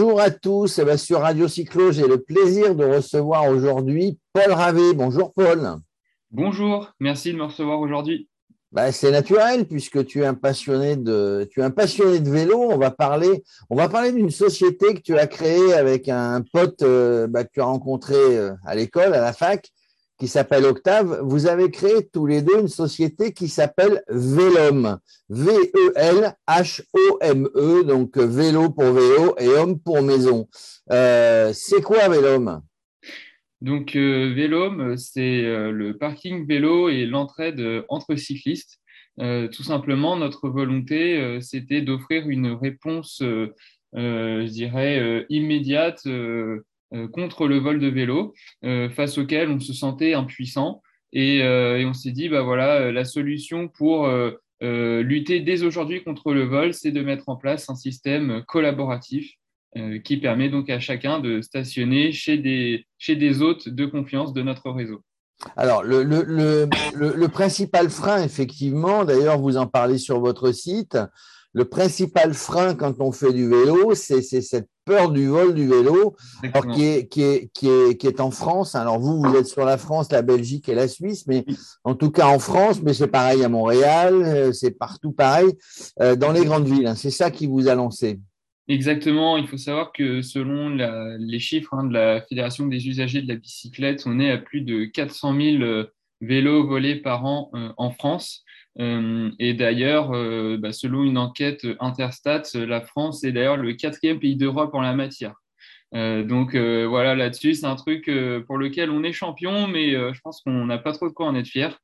Bonjour à tous. Eh ben, sur Radio Cyclo, j'ai le plaisir de recevoir aujourd'hui Paul Ravé. Bonjour Paul. Bonjour, merci de me recevoir aujourd'hui. Bah, c'est naturel puisque tu es un passionné de tu es un passionné de vélo. On va parler on va parler d'une société que tu as créée avec un pote euh, bah, que tu as rencontré euh, à l'école à la fac qui s'appelle Octave, vous avez créé tous les deux une société qui s'appelle Vélom. V-E-L-H-O-M-E, donc vélo pour vélo et homme pour maison. Euh, c'est quoi Vélom? Donc euh, c'est euh, le parking vélo et l'entraide entre cyclistes. tout simplement, notre volonté, c'était d'offrir une réponse, je dirais, immédiate euh, contre le vol de vélo, euh, face auquel on se sentait impuissant. Et, euh, on s'est dit, bah voilà, la solution pour lutter dès aujourd'hui contre le vol, c'est de mettre en place un système collaboratif qui permet donc à chacun de stationner chez des, chez des hôtes de confiance de notre réseau. Alors, le, le, le principal frein, effectivement, d'ailleurs, vous en parlez sur votre site, le principal frein quand on fait du vélo, c'est cette peur du vol du vélo, qui, est, qui, est, qui, est, qui est en France. Alors vous, vous êtes sur la France, la Belgique et la Suisse, mais en tout cas en France, mais c'est pareil à Montréal, euh, c'est partout pareil, euh, dans les grandes villes. Hein. C'est ça qui vous a lancé. Exactement. Il faut savoir que selon les chiffres hein, de la Fédération des usagers de la bicyclette, on est à plus de 400 000 euh, vélos volés par an en France. Euh, et d'ailleurs, euh, bah, selon une enquête Interstat, la France est d'ailleurs le quatrième pays d'Europe en la matière. Euh, donc voilà, là-dessus, c'est un truc pour lequel on est champion, mais je pense qu'on n'a pas trop de quoi en être fier.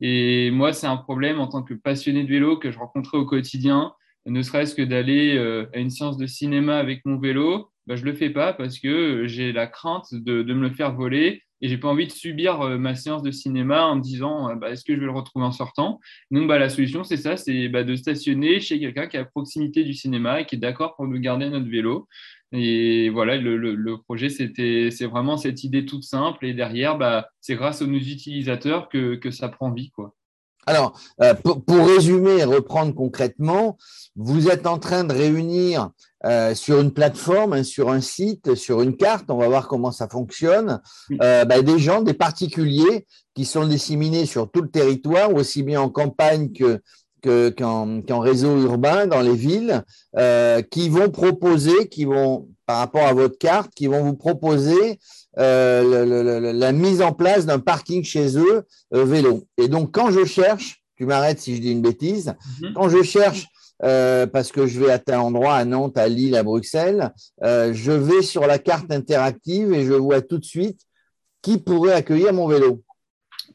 Et moi, c'est un problème en tant que passionné de vélo que je rencontrais au quotidien, ne serait-ce que d'aller à une séance de cinéma avec mon vélo. Bah, je le fais pas parce que j'ai la crainte de, me le faire voler et j'ai pas envie de subir euh, ma séance de cinéma en me disant euh, bah, est-ce que je vais le retrouver en sortant? Donc bah, la solution c'est ça c'est bah, de stationner chez quelqu'un qui est à proximité du cinéma et qui est d'accord pour nous garder notre vélo. Et voilà le, le, projet c'était c'est vraiment cette idée toute simple. Et derrière bah, c'est grâce aux nos utilisateurs que, que ça prend vie quoi alors, euh, pour, pour, résumer et reprendre concrètement, vous êtes en train de réunir euh, sur une plateforme, hein, sur un site, sur une carte, on va voir comment ça fonctionne, euh, bah, des gens, des particuliers qui sont disséminés sur tout le territoire, aussi bien en campagne que qu'en réseau urbain, dans les villes, euh, qui vont proposer, qui vont, par rapport à votre carte, qui vont vous proposer euh, la mise en place d'un parking chez eux euh, vélo. Et donc, quand je cherche, tu m'arrêtes si je dis une bêtise, mhm. quand je cherche parce que je vais à tel endroit, à Nantes, à Lille, à Bruxelles, je vais sur la carte interactive et je vois tout de suite qui pourrait accueillir mon vélo.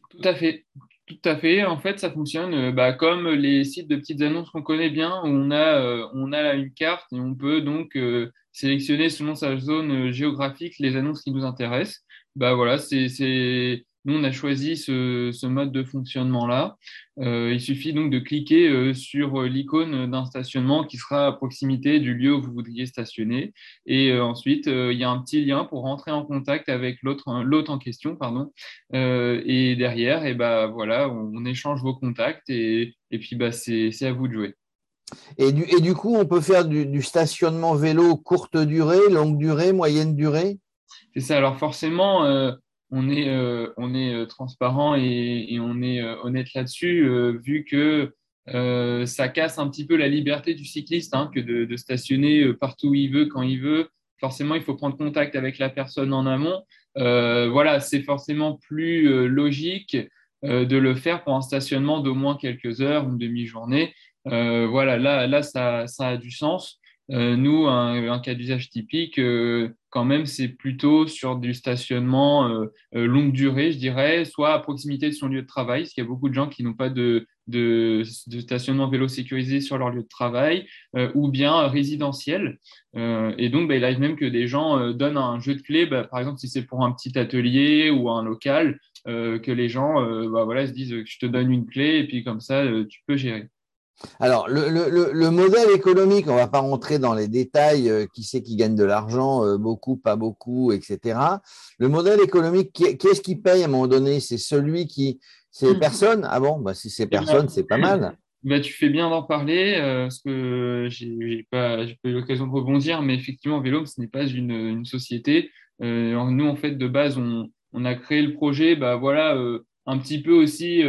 Tout à fait. Tout à fait. En fait, ça fonctionne euh, bah, comme les sites de petites annonces qu'on connaît bien, où on a, on a une carte et on peut donc sélectionner selon sa zone géographique les annonces qui nous intéressent. Bah voilà, c'est nous, on a choisi ce, mode de fonctionnement-là. Euh, il suffit donc de cliquer euh, sur euh, l'icône d'un stationnement qui sera à proximité du lieu où vous voudriez stationner. Et ensuite, il y a un petit lien pour rentrer en contact avec l'autre en question. Pardon. et derrière, et eh ben, voilà, on, échange vos contacts et, et puis bah, c'est à vous de jouer. Et du, et du coup, on peut faire du, du stationnement vélo courte durée, longue durée, moyenne durée? C'est ça. Alors forcément, on est, euh, on est euh, transparent et, on est euh, honnête là-dessus, vu que ça casse un petit peu la liberté du cycliste hein, que de, stationner partout où il veut, quand il veut. Forcément, il faut prendre contact avec la personne en amont. voilà, c'est forcément plus logique de le faire pour un stationnement d'au moins quelques heures, une demi-journée. voilà, là, là ça, ça a du sens. Euh, nous, un, cas d'usage typique, euh, quand même, c'est plutôt sur du stationnement euh, longue durée, je dirais, soit à proximité de son lieu de travail, parce qu'il y a beaucoup de gens qui n'ont pas de, stationnement vélo sécurisé sur leur lieu de travail, ou bien résidentiel. et donc, bah, il arrive même que des gens donnent un jeu de clés, bah, par exemple, si c'est pour un petit atelier ou un local, que les gens bah, voilà, se disent je te donne une clé, et puis comme ça, tu peux gérer. Alors, le, modèle économique, on ne va pas rentrer dans les détails, euh, qui c'est qui gagne de l'argent, euh, beaucoup, pas beaucoup, etc. Le modèle économique, qui, est-ce qui paye à un moment donné? C'est celui qui. C'est les mmh. personnes? Ah bon? Bah, Si c'est personne, c'est pas mal. bah, tu fais bien d'en parler, parce que j'ai pas, pas eu l'occasion de rebondir, mais effectivement, Vélome, ce n'est pas une, une société. nous, en fait, de base, on, on a créé le projet, bah, voilà, un petit peu aussi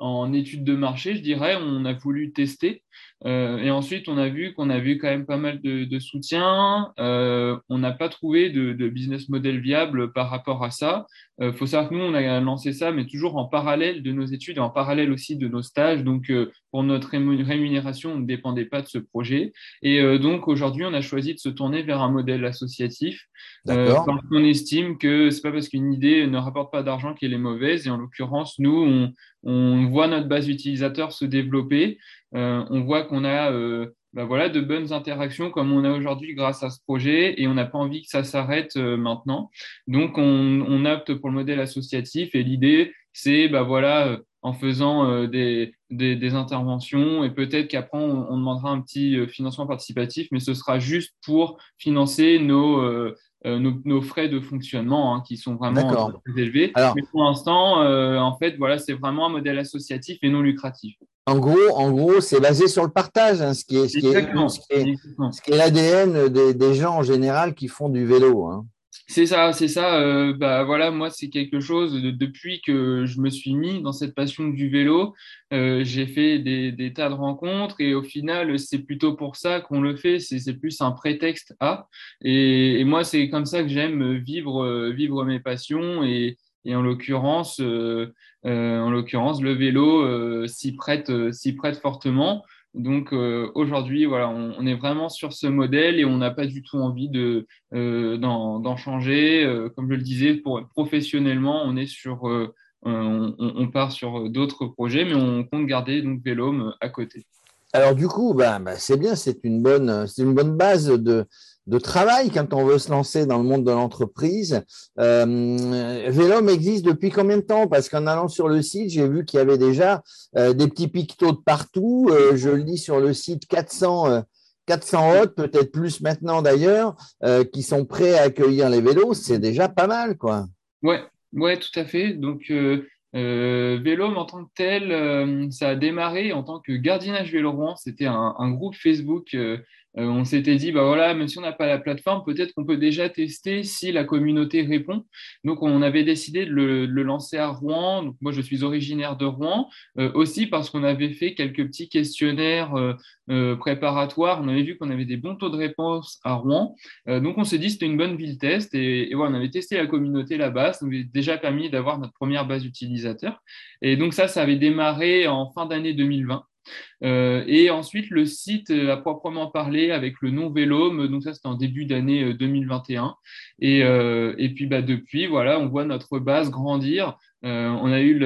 en étude de marché, je dirais. On a voulu tester. Euh, et ensuite, on a vu qu'on avait quand même pas mal de, de soutien. Euh, on n'a pas trouvé de, de, business model viable par rapport à ça. Il euh, faut savoir que nous, on a lancé ça, mais toujours en parallèle de nos études et en parallèle aussi de nos stages. Donc, pour notre rémunération, on ne dépendait pas de ce projet. Et donc, aujourd'hui, on a choisi de se tourner vers un modèle associatif. parce qu'on estime que c'est pas parce qu'une idée ne rapporte pas d'argent qu'elle est mauvaise. Et en l'occurrence, nous, on, on voit notre base utilisateur se développer. On voit qu'on a euh, bah voilà, de bonnes interactions comme on a aujourd'hui grâce à ce projet et on n'a pas envie que ça s'arrête euh, maintenant. Donc, on, on, opte pour le modèle associatif et l'idée, c'est bah voilà, en faisant des, des, des, interventions et peut-être qu'après, on, on, demandera un petit financement participatif, mais ce sera juste pour financer nos euh, nos, frais de fonctionnement hein, qui sont vraiment très élevés. Mais pour l'instant, euh, en fait, voilà, c'est vraiment un modèle associatif et non lucratif. En gros, en gros, c'est basé sur le partage, hein, ce qui est, ce qui est, ce qui est, l'ADN des, des, gens en général qui font du vélo. Hein. C'est ça, c'est ça. Euh, bah voilà, moi c'est quelque chose depuis que je me suis mis dans cette passion du vélo. Euh, j'ai fait des, des, tas de rencontres et au final c'est plutôt pour ça qu'on le fait. C'est plus un prétexte à. Et, et moi c'est comme ça que j'aime vivre vivre mes passions et, et en l'occurrence euh, euh en l'occurrence le vélo euh, s'y prête prête fortement. Donc aujourd'hui, voilà, on, est vraiment sur ce modèle et on n'a pas du tout envie de d'en changer. Comme je le disais, pour professionnellement, on est sur, on, part sur d'autres projets, mais on compte garder donc Vélome à côté. Alors du coup, bah, bah c'est bien, c'est une bonne, c'est une bonne base de, de travail quand on veut se lancer dans le monde de l'entreprise. Euh, existe depuis combien de temps? Parce qu'en allant sur le site, j'ai vu qu'il y avait déjà euh, des petits pictos de partout. Euh, je le dis sur le site 400, 400 hôtes, peut-être plus maintenant d'ailleurs, qui sont prêts à accueillir les vélos. C'est déjà pas mal, quoi. Ouais, ouais, tout à fait. Donc euh, Vélum en tant que tel, ça a démarré en tant que gardiennage vélo Rouen. C'était un, groupe Facebook euh, on s'était dit, bah voilà, même si on n'a pas la plateforme, peut-être qu'on peut déjà tester si la communauté répond. Donc, on avait décidé de le, lancer à Rouen. Moi, je suis originaire de Rouen, euh, aussi parce qu'on avait fait quelques petits questionnaires euh, préparatoires. On avait vu qu'on avait des bons taux de réponse à Rouen. donc, on s'est dit c'était une bonne ville test. Et, voilà, on avait testé la communauté là-bas. Ça nous avait déjà permis d'avoir notre première base utilisateur. Et donc, ça, ça avait démarré en fin d'année 2020. Euh, et ensuite, le site a proprement parlé avec le nom Vélome, donc ça c'était en début d'année 2021. Euh, et, euh, et puis bah, depuis, voilà, on voit notre base grandir. on a eu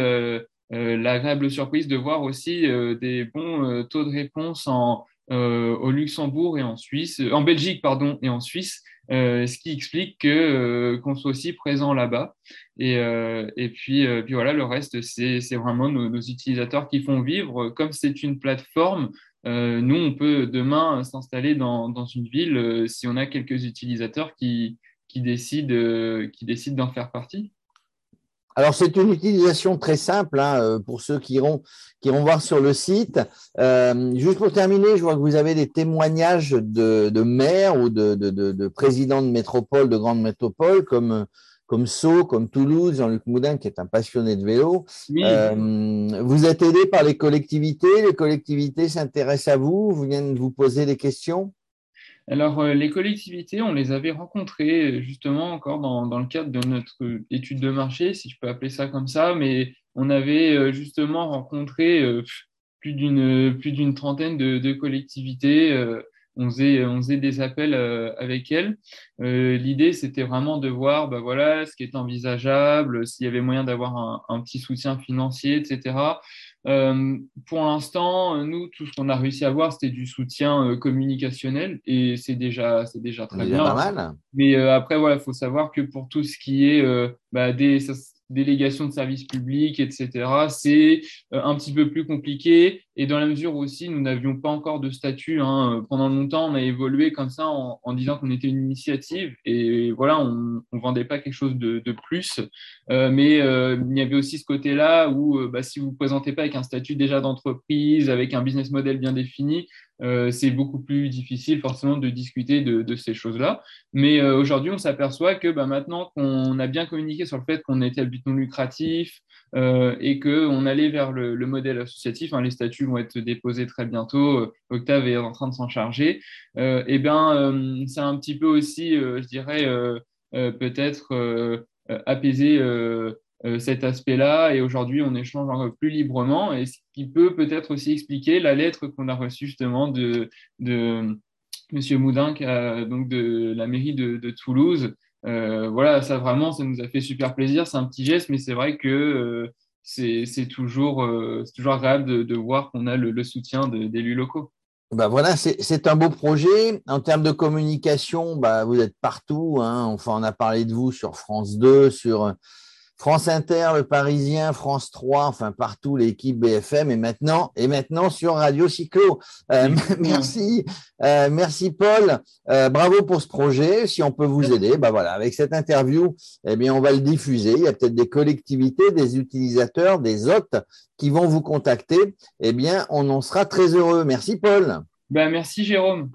l'agréable surprise de voir aussi des bons taux de réponse en, au Luxembourg et en Suisse, en Belgique pardon et en Suisse. Euh, ce qui explique que euh, qu'on soit aussi présent là-bas. Et, euh, et puis, puis voilà, le reste, c'est vraiment nos, utilisateurs qui font vivre. Comme c'est une plateforme, nous, on peut demain s'installer dans, une ville si on a quelques utilisateurs qui décident d'en faire partie. Alors, c'est une utilisation très simple hein, euh, pour ceux qui iront, qui iront voir sur le site. Euh, juste pour terminer, je vois que vous avez des témoignages de, de maires ou de, de, de, présidents de métropole, de grandes métropoles, comme, comme Sceaux, comme Toulouse, Jean-Luc Moudin, qui est un passionné de vélo. Euh, vous êtes aidé par les collectivités. Les collectivités s'intéressent à vous, vous viennent vous poser des questions alors, euh, les collectivités, on les avait rencontrées justement encore dans, le cadre de notre étude de marché, si je peux appeler ça comme ça, mais on avait euh, justement rencontré euh, plus d'une trentaine de, collectivités. on faisait, des appels avec elles. L'idée, c'était vraiment de voir bah, voilà, ce qui est envisageable, s'il y avait moyen d'avoir un, petit soutien financier, etc. Euh, pour l'instant, nous, tout ce qu'on a réussi à avoir, c'était du soutien euh, communicationnel et c'est déjà, c'est déjà très bien. Pas mal. Mais euh, après, voilà, il faut savoir que pour tout ce qui est bah, des délégations de services publics, etc., c'est un petit peu plus compliqué. Et dans la mesure où aussi nous n'avions pas encore de statut, hein, pendant longtemps on a évolué comme ça en, disant qu'on était une initiative et voilà, on ne vendait pas quelque chose de, plus. Euh, mais euh, il y avait aussi ce côté-là où euh, bah, si vous ne vous présentez pas avec un statut déjà d'entreprise, avec un business model bien défini, euh, c'est beaucoup plus difficile forcément de discuter de, ces choses-là. Mais euh, aujourd'hui, on s'aperçoit que bah, maintenant qu'on a bien communiqué sur le fait qu'on était à but non lucratif, euh, et qu'on allait vers le, le modèle associatif. Hein, les statuts vont être déposés très bientôt. Euh, Octave est en train de s'en charger. Euh, et bien, euh, c'est un petit peu aussi, je dirais, peut-être apaiser cet aspect-là. Et aujourd'hui, on échange encore plus librement. Et ce qui peut peut-être aussi expliquer la lettre qu'on a reçue justement de, de Monsieur Moudin, donc de la mairie de, Toulouse, voilà, ça vraiment, ça nous a fait super plaisir. C'est un petit geste, mais c'est vrai que c'est toujours, euh, toujours agréable de, voir qu'on a le, soutien d'élus locaux. Ben voilà, c'est un beau projet. En termes de communication, bah, vous êtes partout. Hein. On a parlé de vous sur France 2, sur France Inter, Le Parisien, France 3, enfin partout l'équipe BFM et maintenant et maintenant sur Radio Cyclo. Euh, merci, euh, merci Paul. Euh, bravo pour ce projet. Si on peut vous aider, bah voilà, avec cette interview, eh bien on va le diffuser. Il y a peut-être des collectivités, des utilisateurs, des hôtes qui vont vous contacter. Eh bien, on en sera très heureux. Merci Paul. Ben, merci Jérôme.